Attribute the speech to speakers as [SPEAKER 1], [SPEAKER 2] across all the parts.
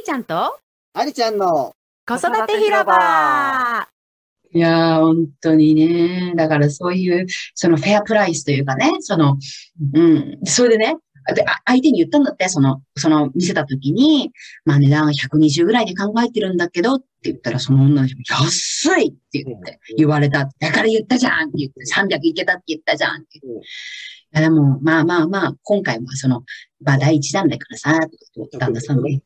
[SPEAKER 1] ーちゃんと？
[SPEAKER 2] ありちゃんの
[SPEAKER 1] 子育て広場
[SPEAKER 3] いやー、本当にね。だからそういう、そのフェアプライスというかね、その、うん、それでね、であ相手に言ったんだって、その、その見せたときに、まあ値段120ぐらいで考えてるんだけどって言ったら、その女の人も安いって言って、言われた。だから言ったじゃんって言って、300いけたって言ったじゃんって言って。いやでも、まあまあまあ、今回はその、まあ第一弾だからさ、と旦那さんも。
[SPEAKER 2] うん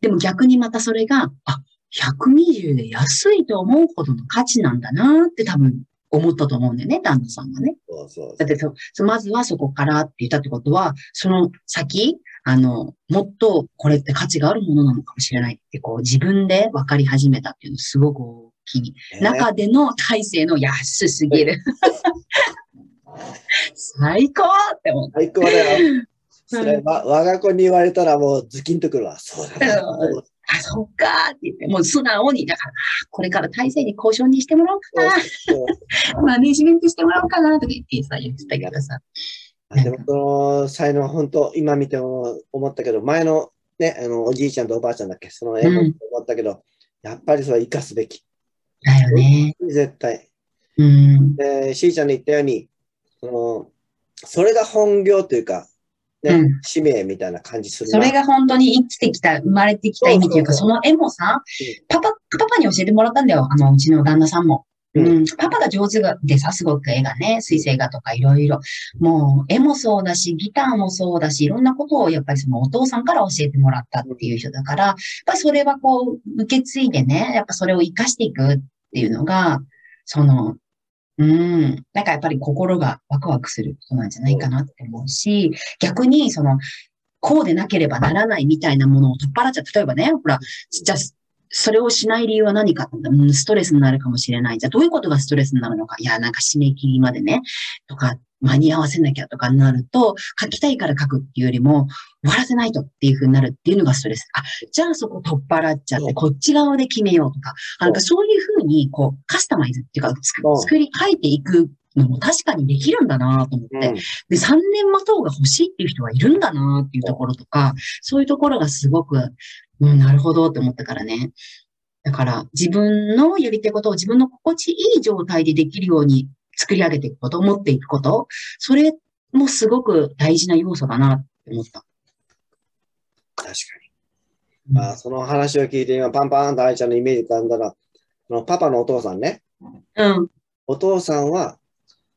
[SPEAKER 3] でも逆にまたそれが、あ、120で安いと思うほどの価値なんだなって多分思ったと思うんだよね、旦那さんがね。
[SPEAKER 2] そうそう
[SPEAKER 3] だってそ、そまずはそこからって言ったってことは、その先、あの、もっとこれって価値があるものなのかもしれないって、こう自分で分かり始めたっていうのすごく大きい。
[SPEAKER 2] ね
[SPEAKER 3] 中での体制の安すぎる。最高って思った。
[SPEAKER 2] 最高だよ。それわ我が子に言われたらもうズキンとくるわ。そうだな。
[SPEAKER 3] うんあ、そっかーって言って、もう素直に、だから、あこれから体制に交渉にしてもらおうか
[SPEAKER 2] そう
[SPEAKER 3] な、マネジメントしてもらおうかなとか言ってさ、言ってたけどさ。
[SPEAKER 2] でもその才能、本当、今見ても思ったけど、前のね、あのおじいちゃんとおばあちゃんだっけ、その絵も
[SPEAKER 3] うん
[SPEAKER 2] 思ったけど、やっぱりそれは生かすべき。
[SPEAKER 3] だよね。
[SPEAKER 2] 絶対。
[SPEAKER 3] うん。
[SPEAKER 2] で、しーちゃんの言ったように、その、それが本業というか、ね、
[SPEAKER 3] うん
[SPEAKER 2] 使命みたいな感じする
[SPEAKER 3] そ
[SPEAKER 2] な。
[SPEAKER 3] れが本当に生きてきた、生まれてきた意味というか、
[SPEAKER 2] そ
[SPEAKER 3] その絵もさ、パパ、パパに教えてもらったんだよ。あの、うちの旦那さんも。
[SPEAKER 2] うん
[SPEAKER 3] うん、パパが上手でさ、すごく絵がね、水星画とかいろいろ。もう、絵もそうだし、ギターもそうだし、いろんなことをやっぱりそのお父さんから教えてもらったっていう人だから、やっぱりそれはこう、受け継いでね、やっぱそれを活かしていくっていうのが、その、うん、なんかやっぱり心がワクワクすることなんじゃないかなって思うし、逆にその、こうでなければならないみたいなものを取っ払っちゃう。例えばね、ほら、じゃあ、それをしない理由は何かってうんストレスになるかもしれない。じゃあ、どういうことがストレスになるのか。いや、なんか締め切りまでね、とか、間に合わせなきゃとかになると、書きたいから書くっていうよりも、終わらせないとっていう風になるっていうのがストレス。あ、じゃあそこ取っ払っちゃって、こっち側で決めようとか、あなんかそういう風に、こう、カスタマイズっていうか、作り変えていくのも確かにできるんだなと思って。
[SPEAKER 2] うん
[SPEAKER 3] で、3年待とうが欲しいっていう人はいるんだなっていうところとか、そういうところがすごく、うん、なるほどって思ったからね。だから、自分のやりたいことを自分の心地いい状態でできるように作り上げていくこと、持っていくこと、それもすごく大事な要素だなって思った。
[SPEAKER 2] 確かに。まあ、その話を聞いて、今、パンパンと愛ちゃんのイメージ浮かんだら、そのパパのお父さんね。
[SPEAKER 3] うん。
[SPEAKER 2] お父さんは、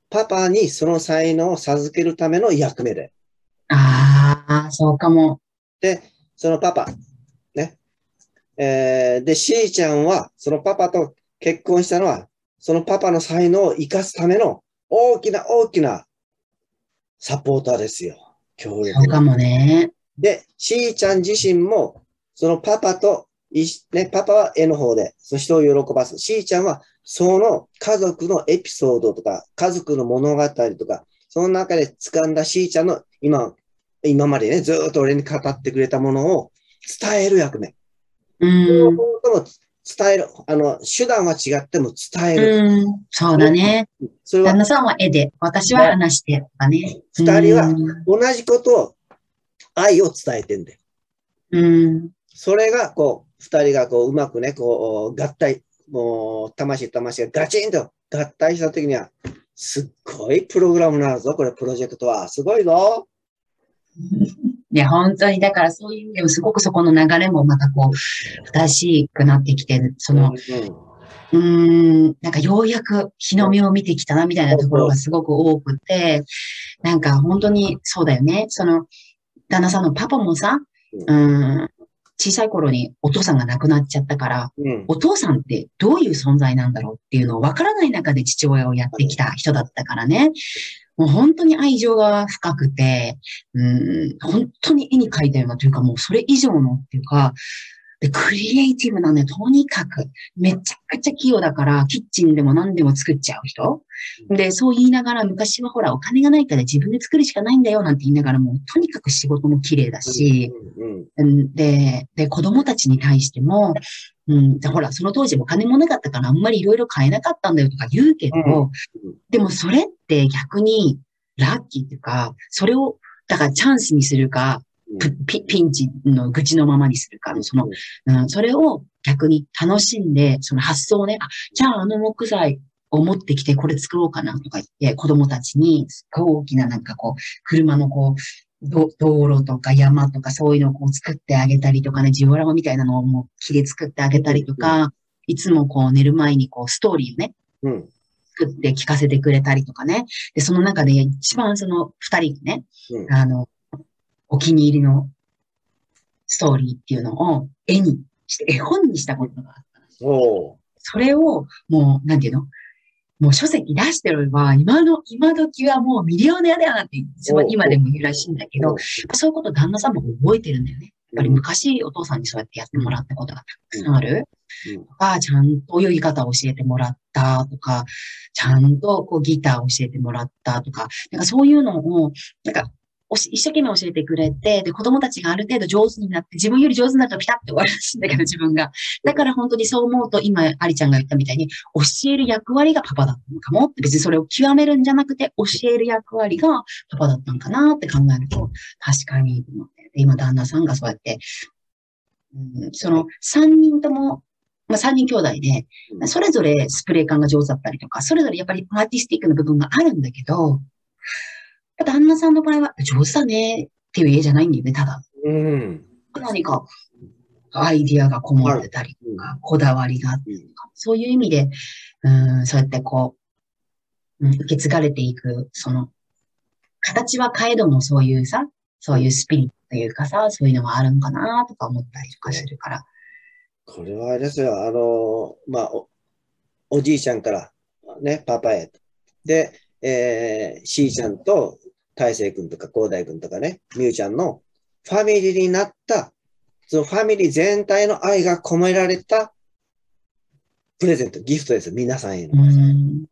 [SPEAKER 2] パパにその才能を授けるための役目で。
[SPEAKER 3] ああ、そうかも。
[SPEAKER 2] で、そのパパ、ね。えーで、しーちゃんは、そのパパと結婚したのは、そのパパの才能を生かすための大きな大きなサポーターですよ。協力
[SPEAKER 3] そうかもね。
[SPEAKER 2] で、しーちゃん自身も、そのパパとね、パパは絵の方で、その人を喜ばす。しーちゃんは、その家族のエピソードとか、家族の物語とか、その中で掴んだしーちゃんの今、今までね、ずーっと俺に語ってくれたものを伝える役目。
[SPEAKER 3] うん。
[SPEAKER 2] 伝える。あの、手段は違っても伝える。
[SPEAKER 3] うん。そうだね。
[SPEAKER 2] それは
[SPEAKER 3] 旦那さんは絵で、私は話してとかね。
[SPEAKER 2] 二人は
[SPEAKER 3] うん
[SPEAKER 2] 同じことを、愛を伝えてんだよ。
[SPEAKER 3] うん。
[SPEAKER 2] それが、こう、二人がこう、うまくね、こう、合体、もう、魂と魂がガチンと合体したときには、すっごいプログラムになるぞ、これ、プロジェクトは。すごいぞ。
[SPEAKER 3] いや、本当に、だからそういう意味でもすごくそこの流れもまたこう、正しくなってきてる。その、
[SPEAKER 2] うん
[SPEAKER 3] うーん、なんかようやく日の目を見てきたなみたいなところがすごく多くて、なんか本当にそうだよね。その、旦那さんのパパもさ、うーん、小さい頃にお父さんが亡くなっちゃったから、
[SPEAKER 2] うん。
[SPEAKER 3] お父さんってどういう存在なんだろうっていうのを分からない中で父親をやってきた人だったからね。もう本当に愛情が深くて、うん、本当に絵に描いたようなというか、もうそれ以上のっていうか、で、クリエイティブなね、とにかく、めちゃくちゃ器用だから、キッチンでも何でも作っちゃう人。で、そう言いながら、昔はほら、お金がないから自分で作るしかないんだよ、なんて言いながら、もうとにかく仕事も綺麗だし、で、で、子供たちに対しても、うん、でほら、その当時お金もなかったからあんまりいろいろ買えなかったんだよとか言うけど、
[SPEAKER 2] うん。
[SPEAKER 3] でもそれって逆にラッキーっていうか、それを、だからチャンスにするか、ピピンチの愚痴のままにするか、その、うん、それを逆に楽しんで、その発想をね、あ、じゃああの木材を持ってきてこれ作ろうかなとか言って、子供たちに、大きななんかこう、車のこう、ど道路とか山とかそういうのをこう作ってあげたりとかね、ジオラマみたいなのをもう木で作ってあげたりとか、いつもこう寝る前にこうストーリーをね、
[SPEAKER 2] うん。
[SPEAKER 3] 作って聞かせてくれたりとかね。で、その中で一番その二人がね、
[SPEAKER 2] うん。
[SPEAKER 3] あの、お気に入りのストーリーっていうのを絵にして、絵本にしたことがあった。
[SPEAKER 2] おー
[SPEAKER 3] それを、もう、なんていうの？もう書籍出してれば、今の、今時はもうミリオネアだよなって、今でも言うらしいんだけど、そういうこと旦那さんも覚えてるんだよね。やっぱり昔お父さんにそうやってやってもらったことがたくさんある。
[SPEAKER 2] うん
[SPEAKER 3] とか、ちゃんと泳ぎ方を教えてもらったとか、ちゃんとこうギターを教えてもらったとか、なんかそういうのを、なんか、一生懸命教えてくれて、で、子供たちがある程度上手になって、自分より上手になるとピタッて終わるらしいんだけど、自分が。だから本当にそう思うと、今、アリちゃんが言ったみたいに、教える役割がパパだったのかもって、別にそれを極めるんじゃなくて、教える役割がパパだったのかなって考えると、確かに今、旦那さんがそうやって、うん、その三人とも、まあ、三人兄弟で、
[SPEAKER 2] うん。
[SPEAKER 3] それぞれスプレー感が上手だったりとか、それぞれやっぱりアーティスティックな部分があるんだけど、旦那さんの場合は上手だねっていう家じゃないんだよね、ただ。
[SPEAKER 2] うん。
[SPEAKER 3] 何かアイディアがこもってたりとか、こだわりがあっとか、そういう意味で、うん、そうやってこう、うん、受け継がれていく、その、形は変えどもそういうさ、そういうスピリットというかさ、そういうのがあるんかなとか思ったりとかするから。
[SPEAKER 2] これはあれですよ。あの、まあ、お、おじいちゃんから、ね、パパへ。で、えー、しーちゃんと大成君とか広大君とかね、みゆちゃんのファミリーになった、そのファミリー全体の愛が込められたプレゼント、ギフトですよ。皆さんへ
[SPEAKER 3] う
[SPEAKER 2] の。
[SPEAKER 3] ん。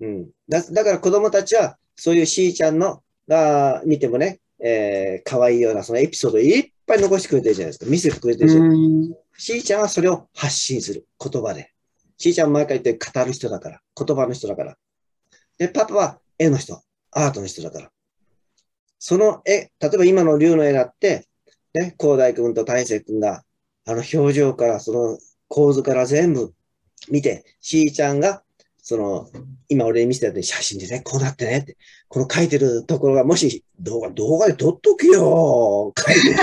[SPEAKER 2] うん。だ、だから子供たちは、そういうしーちゃんの、が、見てもね、えー、可愛いようなそのエピソードいっぱい残してくれてるじゃないですか。見せてくれてるじゃないですか。
[SPEAKER 3] うん。
[SPEAKER 2] しーちゃんはそれを発信する。言葉で。しーちゃんは毎回言って語る人だから。言葉の人だから。で、パパは絵の人。アートの人だから。その絵、例えば今の竜の絵だって、ね、広大君と大成君が、あの表情から、その構図から全部見て、しーちゃんが、その、今俺に見せたように写真でね、こうなってねって、この書いてるところが、もし動画、動画で撮っとけよ書いてる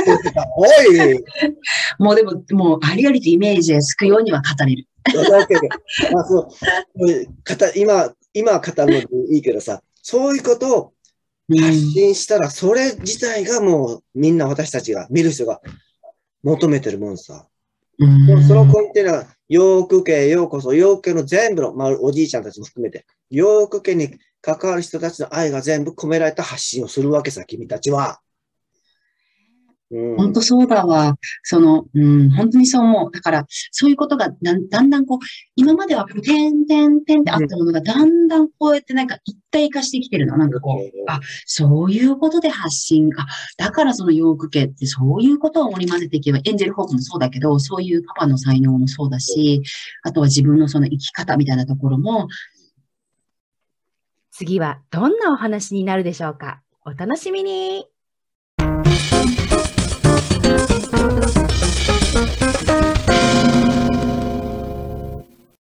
[SPEAKER 2] おい
[SPEAKER 3] もうでも、もうありありとイメージで救うようには語れる。
[SPEAKER 2] まあそう語今、今は語るのでいいけどさ、そういうことを
[SPEAKER 3] うん
[SPEAKER 2] 発信したら、それ自体がもうみんな私たちが、見る人が求めてるもんさ。
[SPEAKER 3] うん
[SPEAKER 2] その根底には、洋服系、ようこそ、洋服系の全部の、まあおじいちゃんたちも含めて、洋服系に関わる人たちの愛が全部込められた発信をするわけさ、君たちは。うん。
[SPEAKER 3] 本当そうだわ。その、うん、本当にそう思う。だから、そういうことがだんだんだんこう、今まではこう、点々点ってあったものが、だんだんこうやってなんか一体化してきてるの。なんかこう、あ、そういうことで発信。あ、だからその洋服系ってそういうことを織り交ぜていけば、エンジェルホークもそうだけど、そういうパパの才能もそうだし、あとは自分のその生き方みたいなところも、
[SPEAKER 1] 次はどんなお話になるでしょうかお楽しみに thank